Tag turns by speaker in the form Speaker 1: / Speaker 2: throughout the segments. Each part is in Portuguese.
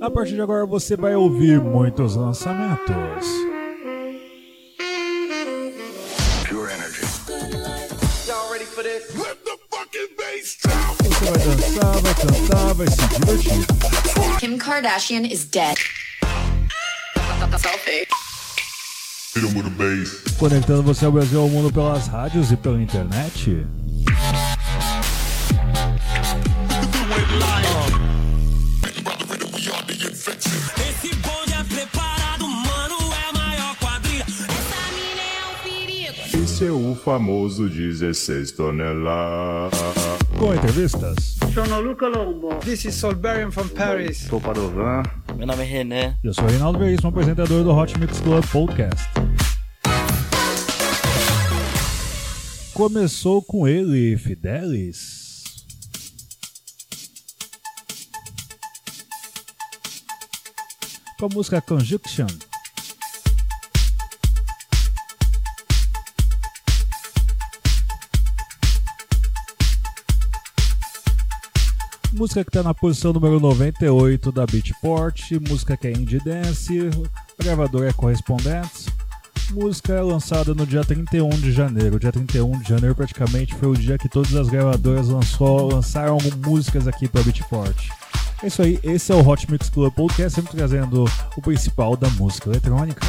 Speaker 1: A partir de agora você vai ouvir muitos lançamentos.
Speaker 2: Pure energy.
Speaker 1: Você vai dançar, vai cantar, vai se divertir.
Speaker 3: Kim Kardashian is dead. Selfie.
Speaker 1: Conectando você ao Brasil e ao mundo pelas rádios e pela internet.
Speaker 4: Famoso 16 toneladas.
Speaker 1: Com entrevistas.
Speaker 5: Sono Luca Lombo.
Speaker 6: This is Solberian from Paris.
Speaker 7: Sou Padovan. Meu nome é René.
Speaker 1: Eu sou o Reinaldo Veríssimo, apresentador do Hot Mix Club Podcast. Começou com ele, Fidelis. Com a música Conjunction. Música que está na posição número 98 da Beatport, música que é Indie Dance, a gravadora é Correspondence. Música é lançada no dia 31 de janeiro. Dia 31 de janeiro praticamente foi o dia que todas as gravadoras lançou, lançaram músicas aqui para Beatport. É isso aí, esse é o Hot Mix Club Podcast, sempre trazendo o principal da música eletrônica.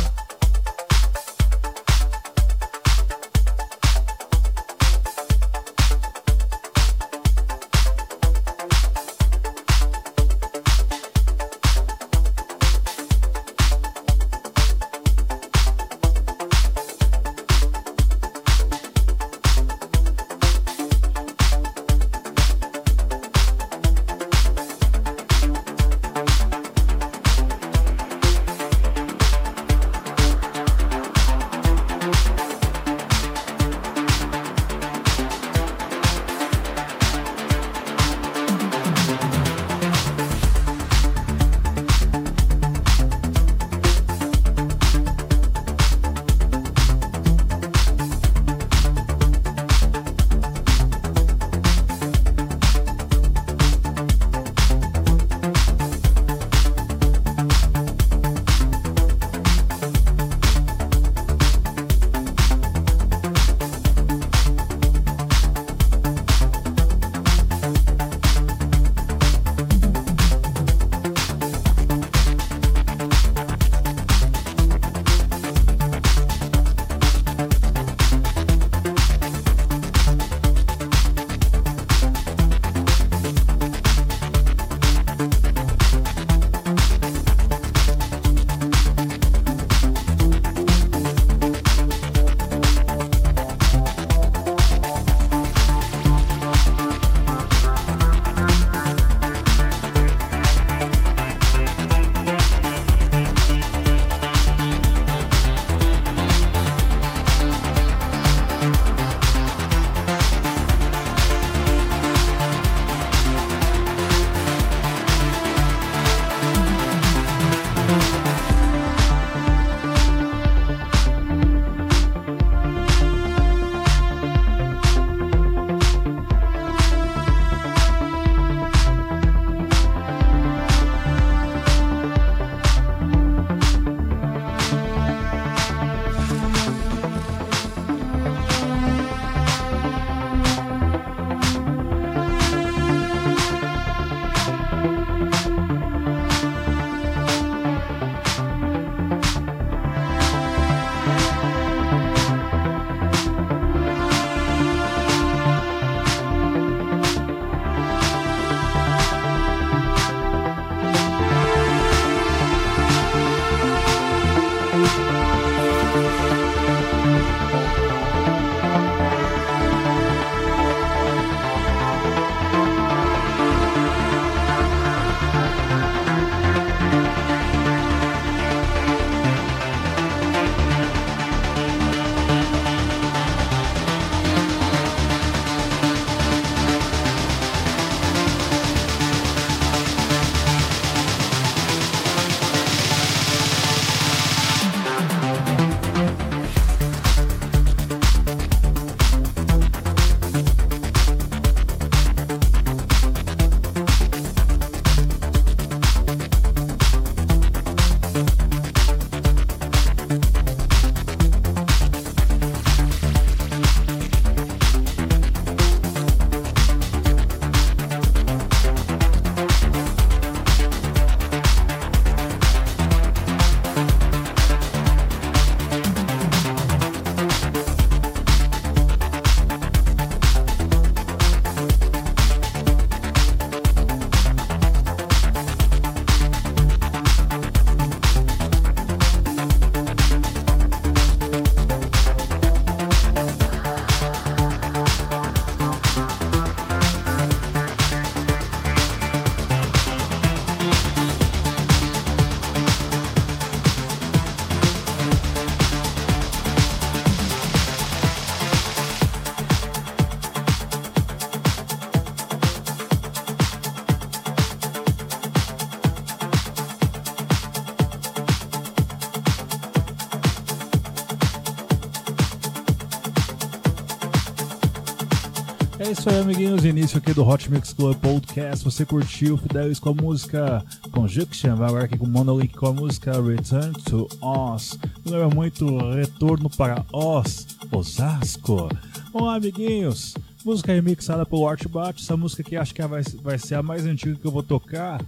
Speaker 1: É isso aí, amiguinhos. Início aqui do Hot Mix Club Podcast. Você curtiu Fidelis com a música Conjunction? Vai agora aqui com Monolink com a música Return to Oz. Lembra muito Retorno para Oz, Osasco. Olá, amiguinhos. Música remixada pelo Art Bat. Essa música aqui acho que vai, vai ser a mais antiga que eu vou tocar.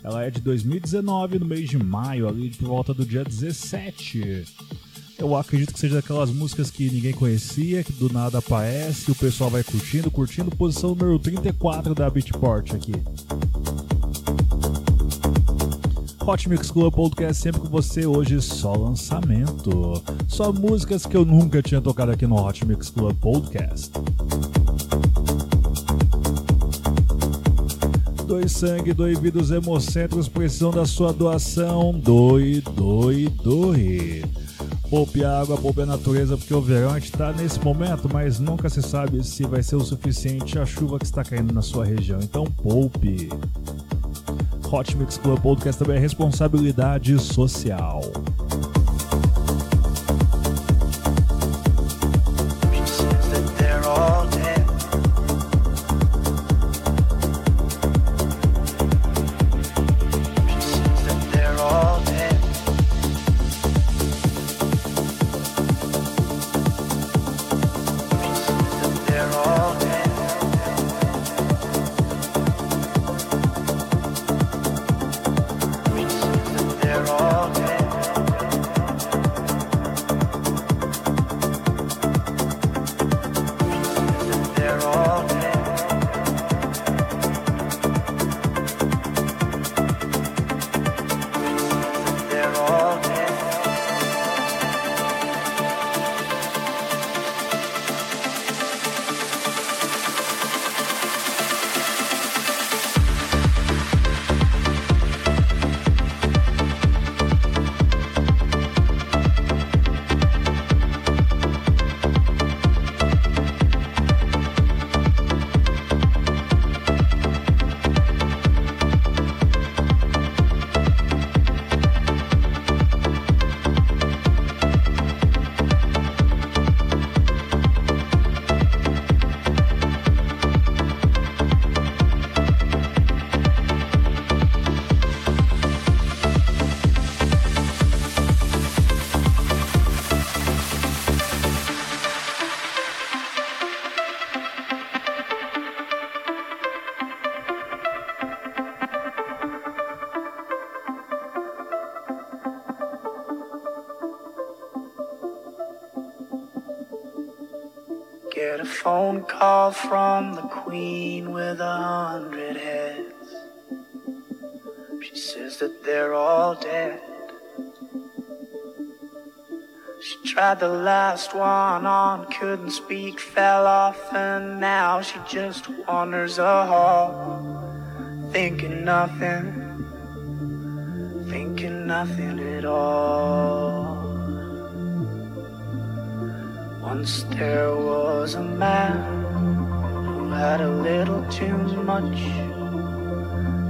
Speaker 1: Ela é de 2019, no mês de maio, ali por volta do dia 17. Eu acredito que seja daquelas músicas que ninguém conhecia, que do nada aparece, o pessoal vai curtindo, curtindo. Posição número 34 da Beatport aqui. Hot Mix Club Podcast sempre com você hoje só lançamento. Só músicas que eu nunca tinha tocado aqui no Hot Mix Club Podcast. Doe sangue, doe vida, os hemocentros precisam da sua doação. Doe, doe, doe. Poupe a água, poupe a natureza, porque o verão gente está nesse momento, mas nunca se sabe se vai ser o suficiente a chuva que está caindo na sua região. Então poupe. Hot Mix Club Podcast também é responsabilidade social.
Speaker 3: That they're all dead. She tried the last one on, couldn't speak, fell off, and now she just wanders a hall, thinking nothing, thinking nothing at all. Once there was a man who had a little too much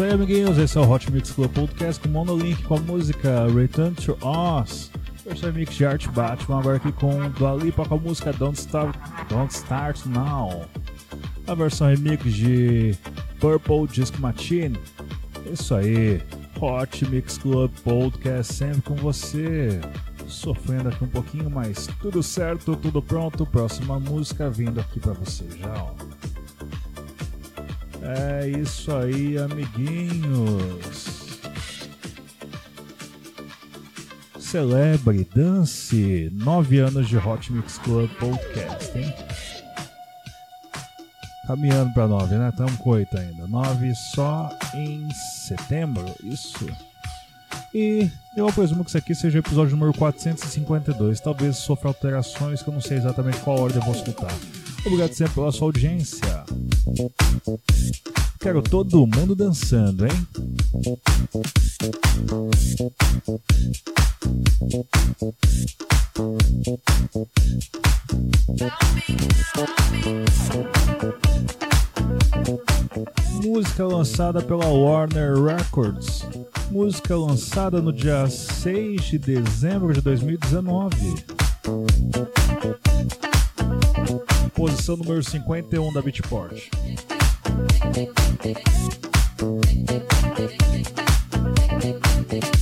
Speaker 1: Isso aí, amiguinhos. Esse é o Hot Mix Club Podcast com Monolink com a música Return to Oz. Versão mix de Art Batman, agora aqui com Dua Lipa com a música Don't Start, Don't Start Now. A versão remix de Purple Disc Machine. Isso aí, Hot Mix Club Podcast sempre com você. Sofrendo aqui um pouquinho, mas tudo certo, tudo pronto. Próxima música vindo aqui pra você já. Ó. É isso aí, amiguinhos. Celebre, dance. Nove anos de Hot Mix Club Podcast, hein? Caminhando pra nove, né? Estamos com oito ainda. Nove só em setembro, isso. E eu presumo que isso aqui seja o episódio número 452. Talvez sofra alterações que eu não sei exatamente qual ordem eu vou escutar. Obrigado sempre pela sua audiência. Quero todo mundo dançando, hein? Música lançada pela Warner Records. Música lançada no dia 6 de dezembro de 2019. Posição número 51 da Beatport.
Speaker 5: If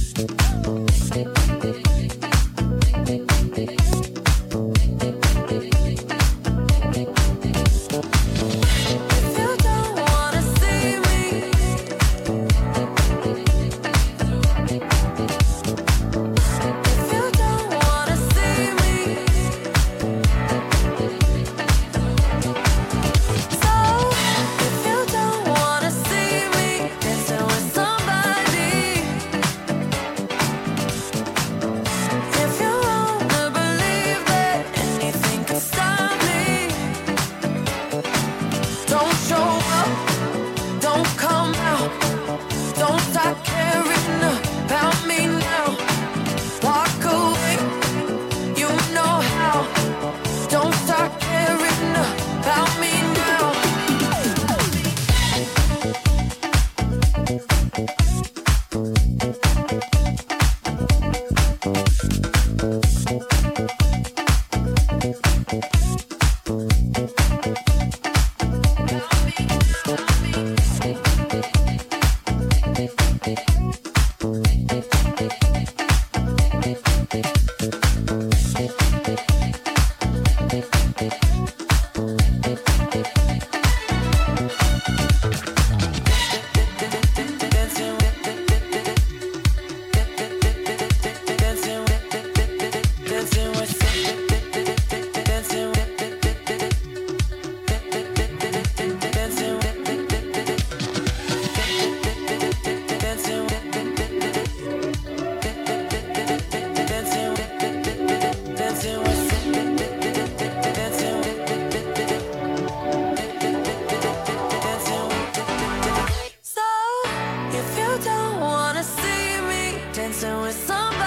Speaker 5: wanna see me dancing with somebody,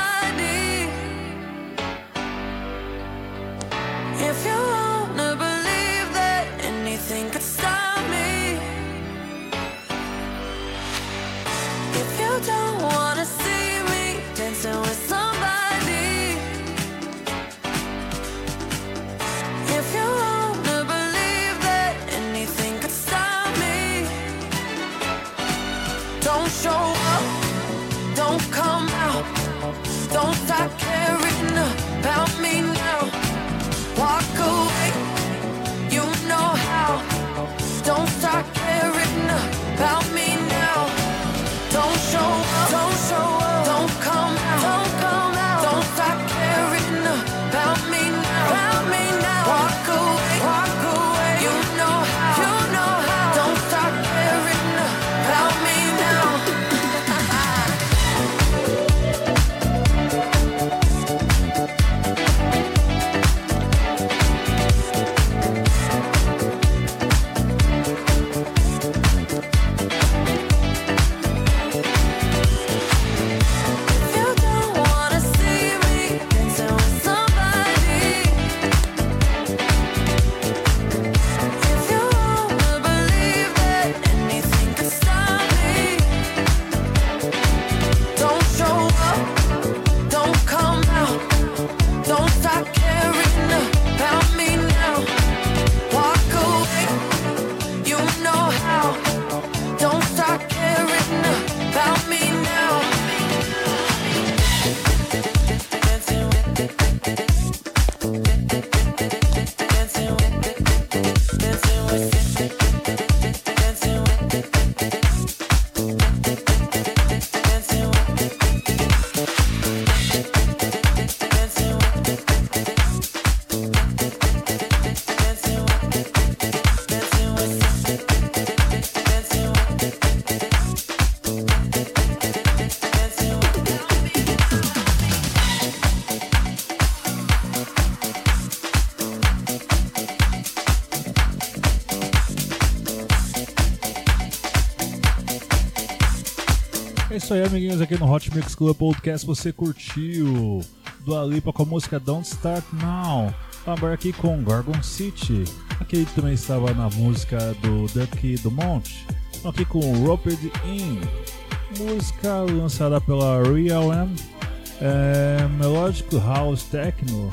Speaker 1: isso aí, amiguinhos, aqui no Hot Mix Club Podcast você curtiu do Alipa com a música Don't Start Now. Agora aqui com Gorgon City. Aqui também estava na música do Ducky do Monte. Aqui com Roped In. Música lançada pela Real M. É, Melodic House Techno.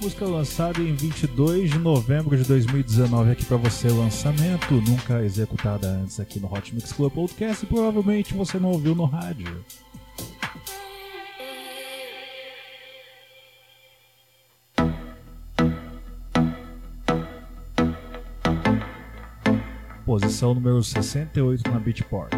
Speaker 1: Música lançada em 22 de novembro de 2019 aqui para você, lançamento, nunca executada antes aqui no Hot Mix Club Podcast e provavelmente você não ouviu no rádio. Posição número 68 na Beatport.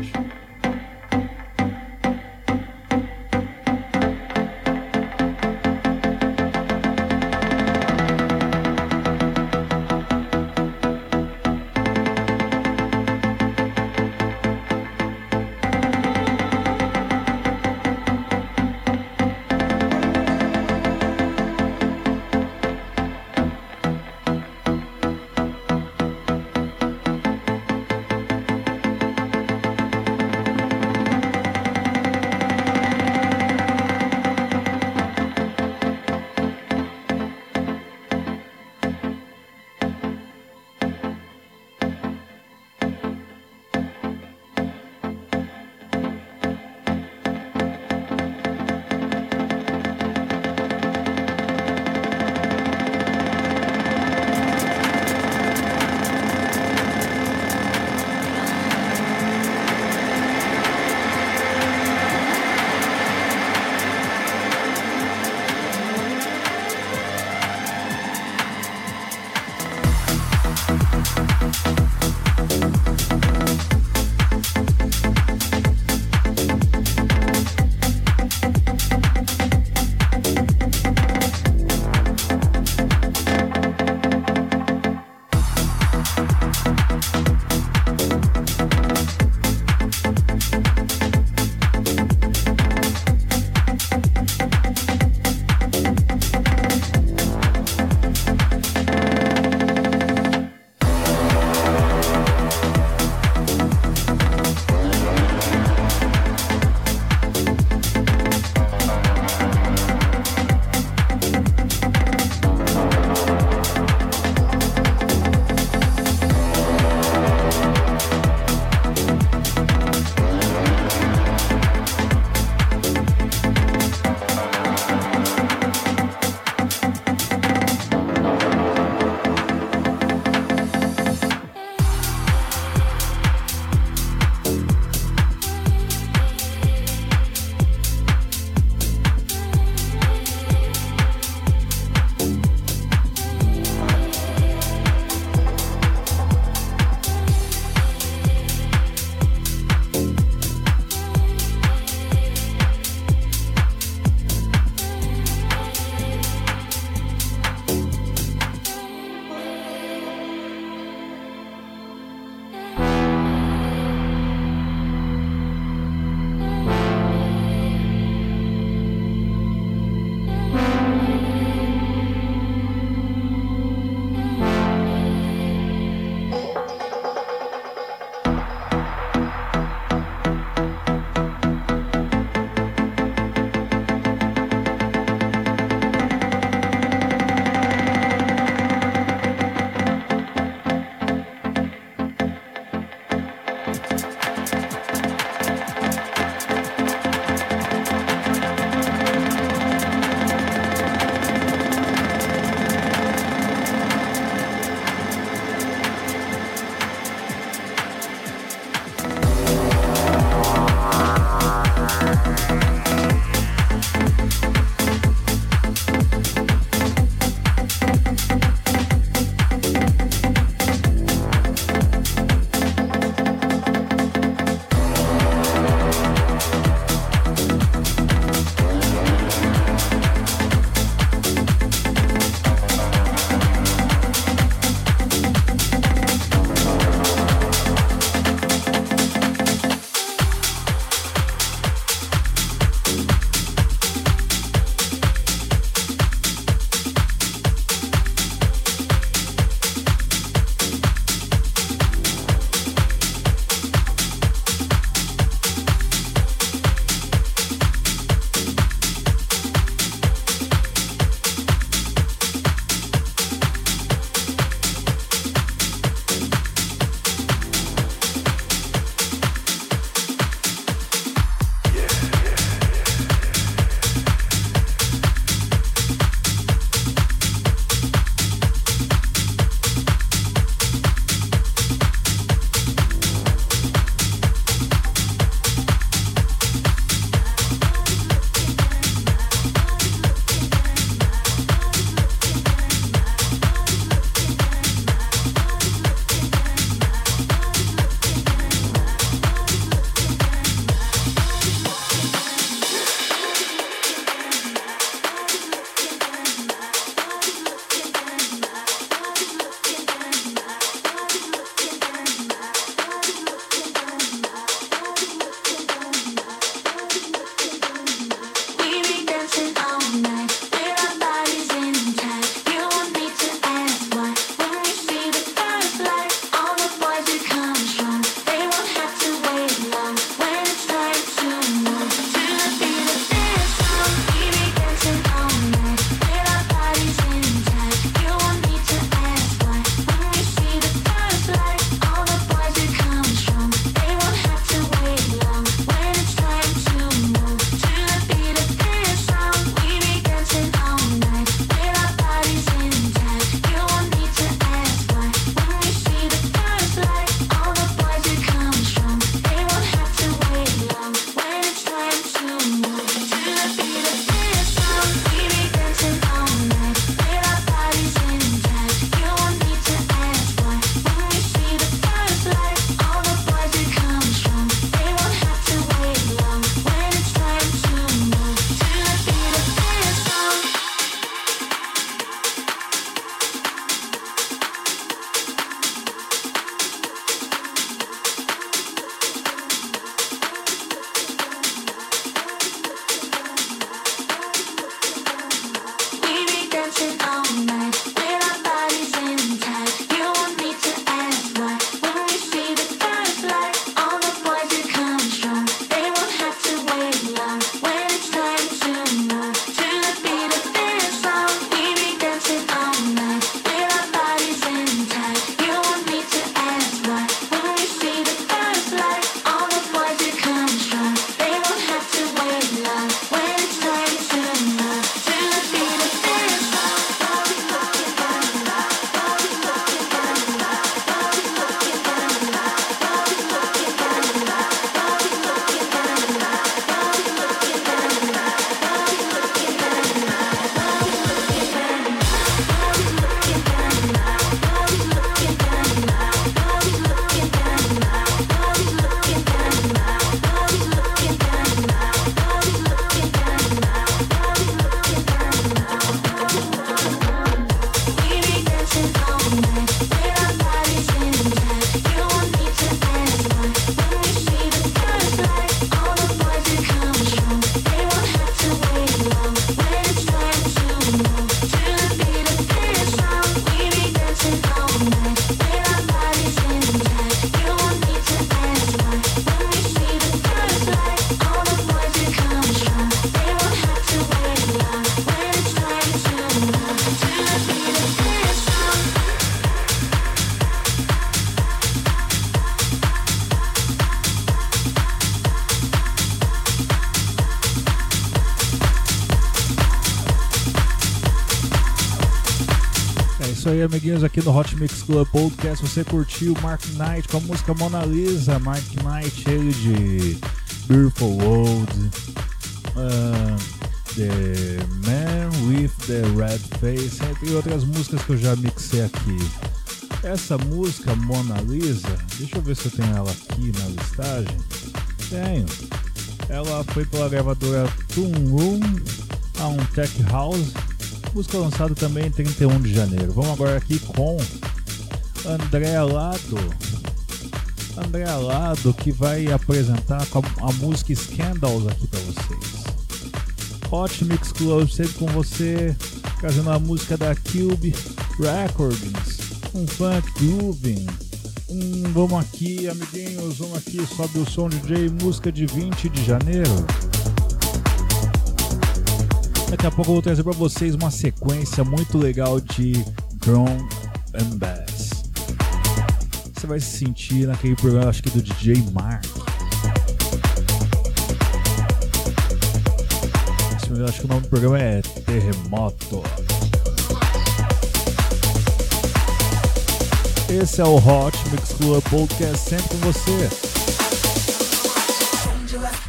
Speaker 1: Aí, amiguinhos, aqui no Hot Mix Club Podcast. Você curtiu Mark Knight com a música Mona Lisa. Mark Knight, ele de Beautiful World, uh, The Man with the Red Face, entre outras músicas que eu já mixei aqui. Essa música, Mona Lisa, deixa eu ver se eu tenho ela aqui na listagem. Tenho. Ela foi pela gravadora Toon Room, a um Tech House música lançada também em 31 de janeiro. Vamos agora aqui com André Lado. André Lado que vai apresentar a música Scandals aqui para vocês. Hot Mix Club sempre com você, trazendo a música da Cube Recordings, um funk grooving. Um, vamos aqui, amiguinhos, vamos aqui, sobe o som DJ, música de 20 de janeiro. Daqui a pouco eu vou trazer para vocês uma sequência muito legal de Drum and Bass. Você vai se sentir naquele programa, acho que do DJ Mark. Esse, acho que o nome do programa é Terremoto. Esse é o Hot Mix Club Podcast sempre com você.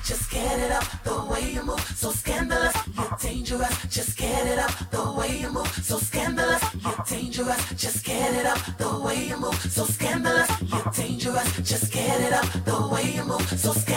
Speaker 1: Just get it up the way you move, so scandalous. Dangerous. Just get it up the way you move. So scandalous, you're dangerous. Just get it up the way you move. So scandalous, you're dangerous. Just get it up the way you move. So scandalous,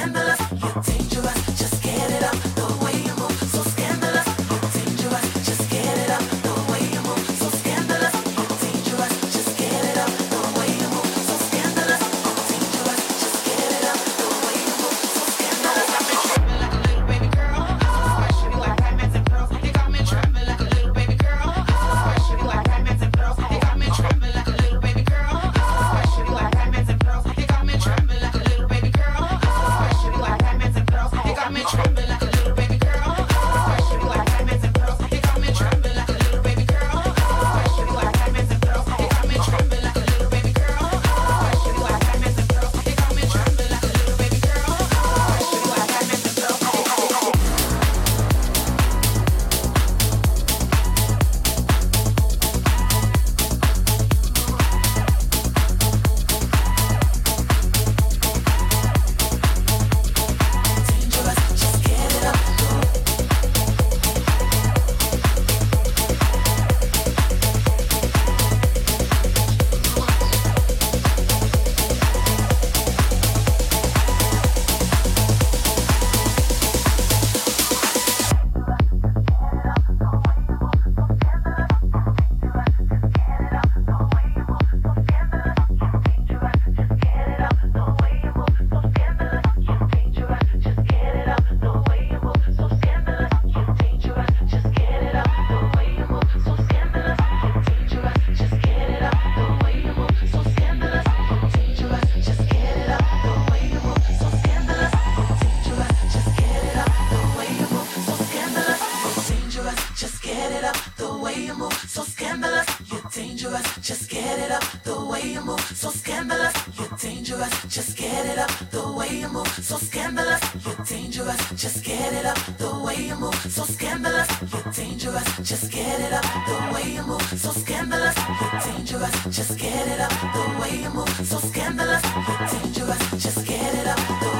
Speaker 1: Get it up the way you move, so scandalous. You're dangerous. Just get it up the way you move, so scandalous. You're dangerous. Just get it up the way you move, so scandalous. You're dangerous. Just get it up the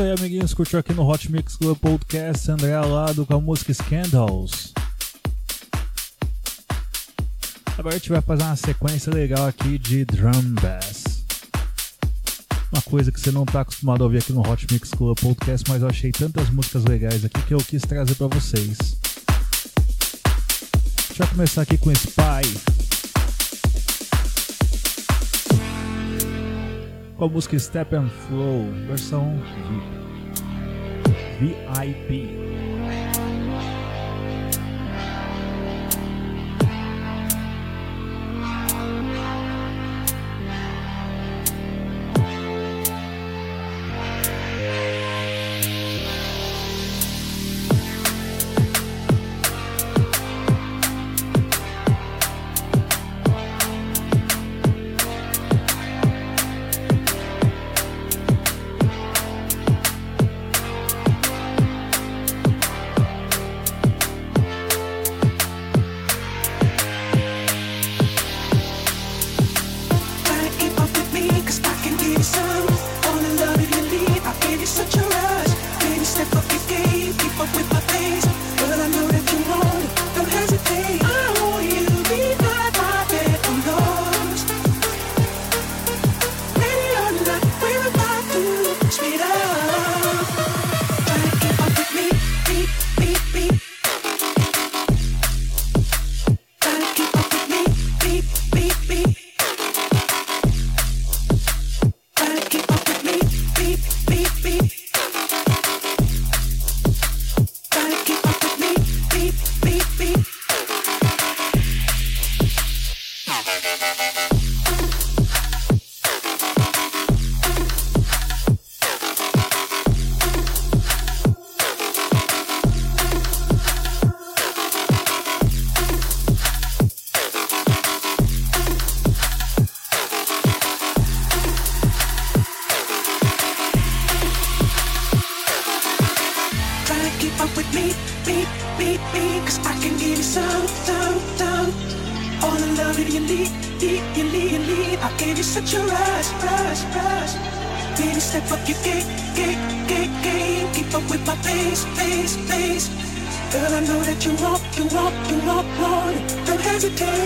Speaker 8: isso aí, amiguinhos. Curtiu aqui no Hot Mix Club Podcast André Alado com a música Scandals. Agora a gente vai fazer uma sequência legal aqui de drum bass. Uma coisa que você não está acostumado a ouvir aqui no Hot Mix Club Podcast, mas eu achei tantas músicas legais aqui que eu quis trazer para vocês. A gente vai começar aqui com Spy. Com a música Step and Flow, versão VIP.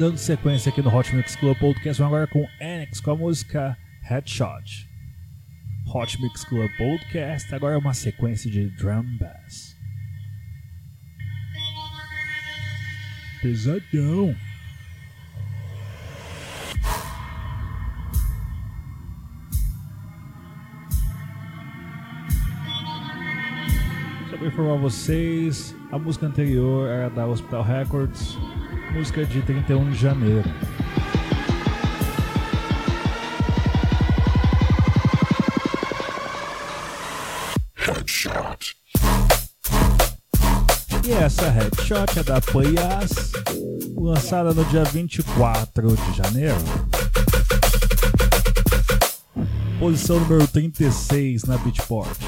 Speaker 8: dando sequência aqui no Hot Mix Club Podcast, vamos agora com Annex com a música Headshot. Hot Mix Club Podcast, agora é uma sequência de drum bass. Pesadão. Só para informar vocês, a música anterior era da Hospital Records, música de 31 de janeiro.
Speaker 9: Headshot.
Speaker 1: E essa Headshot é da Payas, lançada no dia 24 de janeiro. Posição número 36 na Beatport.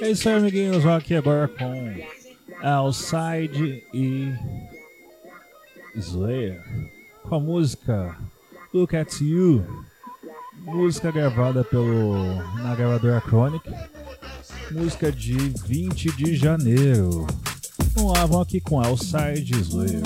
Speaker 1: É isso aí, amiguinhos. Vamos aqui agora com Outside e Slayer. Com a música Look at You. Música gravada pelo na gravadora Chronic. Música de 20 de janeiro. Vamos lá, vamos aqui com Outside Slayer.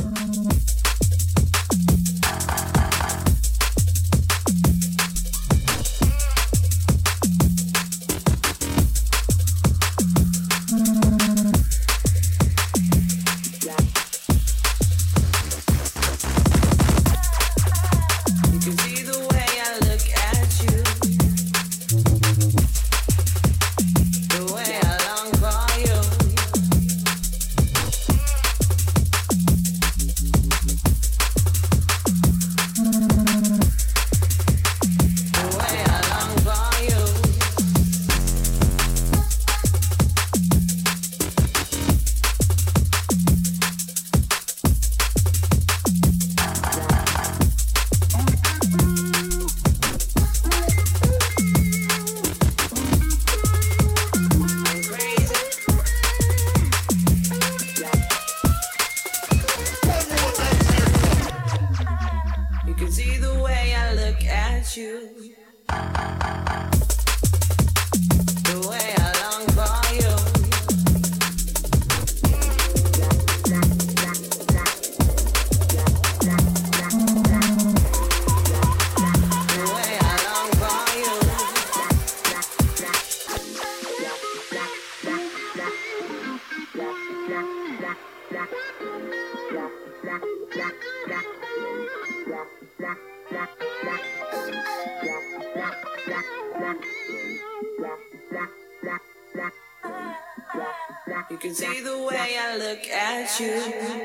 Speaker 10: You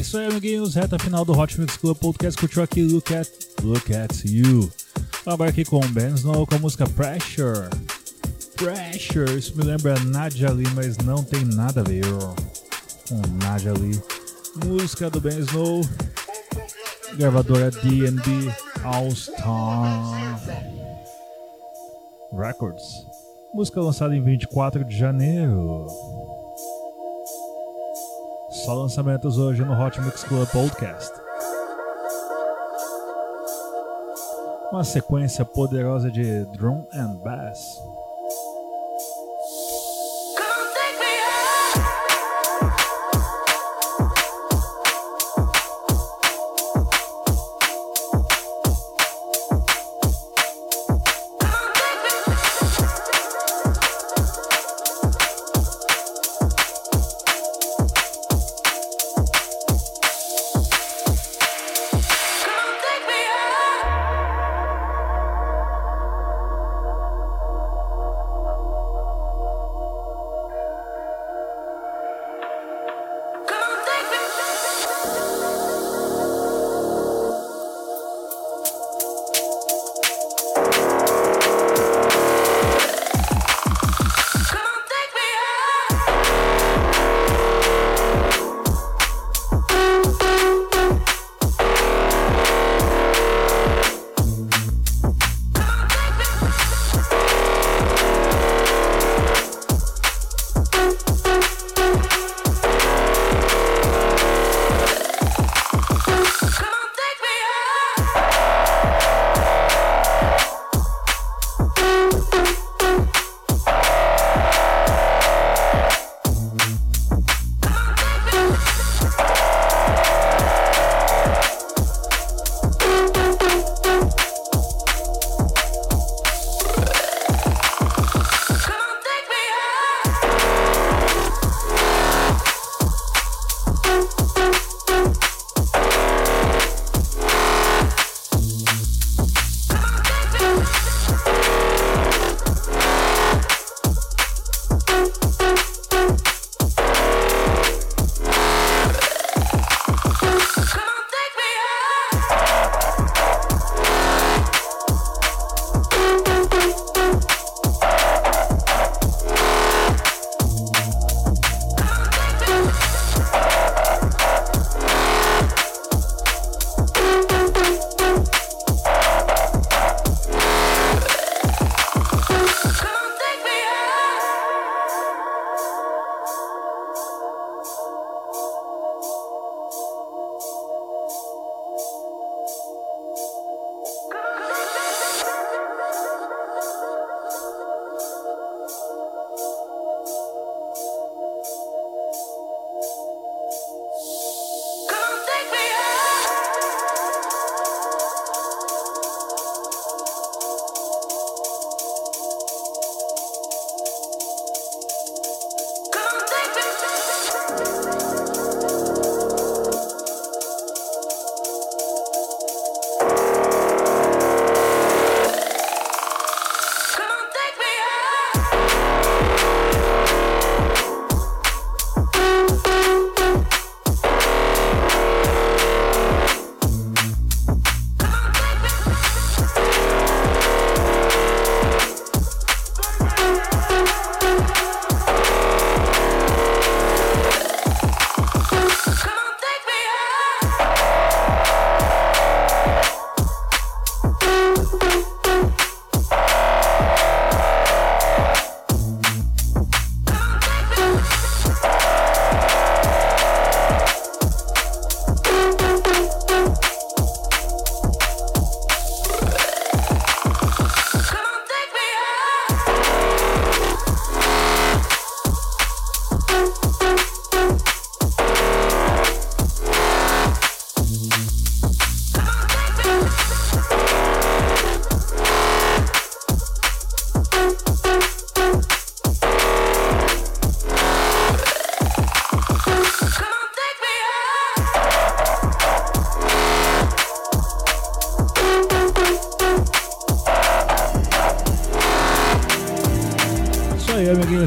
Speaker 1: isso aí, amiguinhos. Reta final do Hot Mix Club Podcast. Curtiu aqui Look at, Look at You. Vamos aqui com Ben Snow com a música Pressure. Pressure. Isso me lembra Nadia Lee, mas não tem nada a ver com Nadia Lee. Música do Ben Snow. Gravadora DNB All Star Records. Música lançada em 24 de janeiro. Só lançamentos hoje no Hot Mix Club Podcast. Uma sequência poderosa de drum and bass.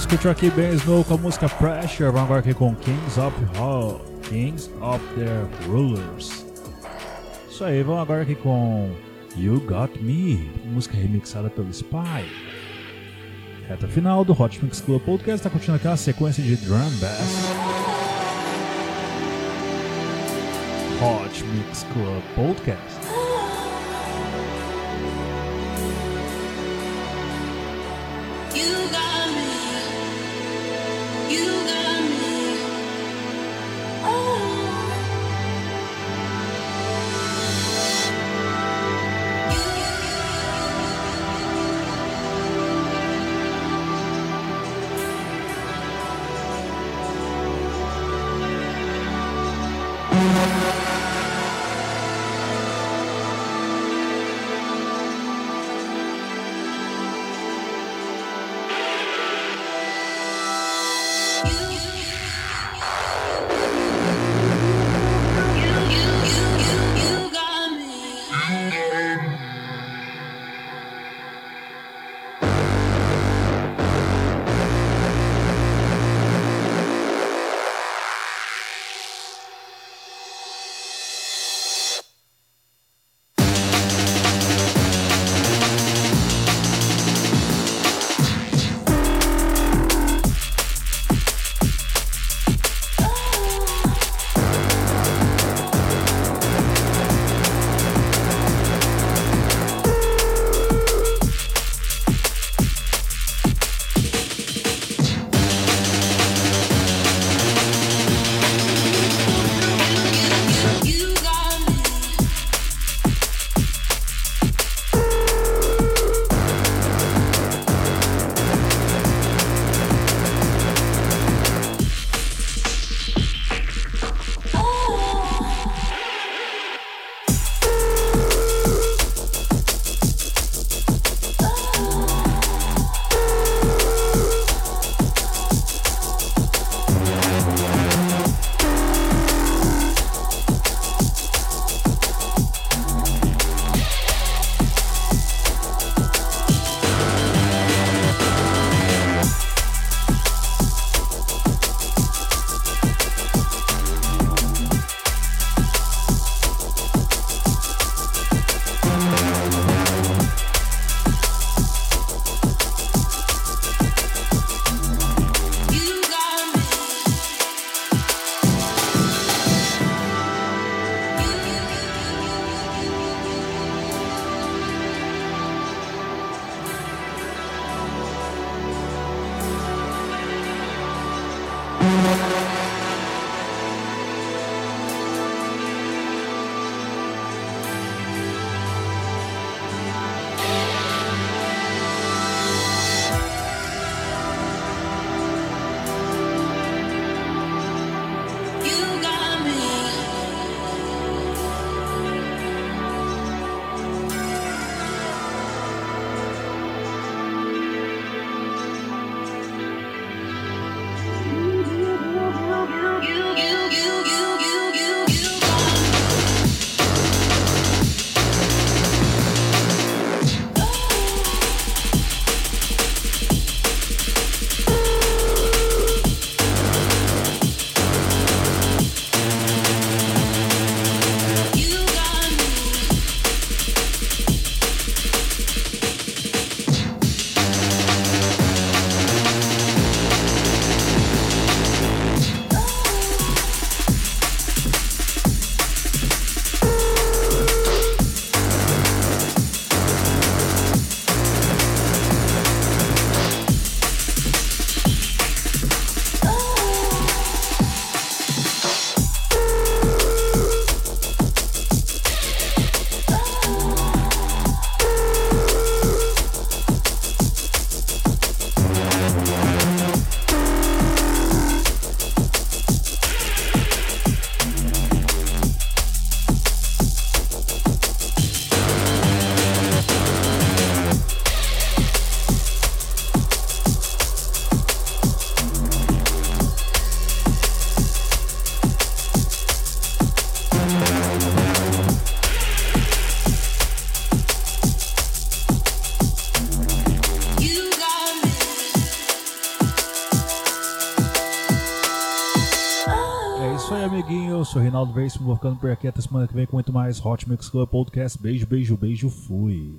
Speaker 1: Curtiu aqui Ben Snow com a música Pressure. Vamos agora aqui com Kings of Hot. Kings of Their Rulers. Isso aí, vamos agora aqui com You Got Me, música remixada pelo Spy. Reta final do Hot Mix Club Podcast, tá curtindo aquela sequência de drum bass. Hot Mix Club Podcast. Veríssimo, vou ficando por aqui até semana que vem com muito mais Hot Mix Club Podcast. Beijo, beijo, beijo, fui.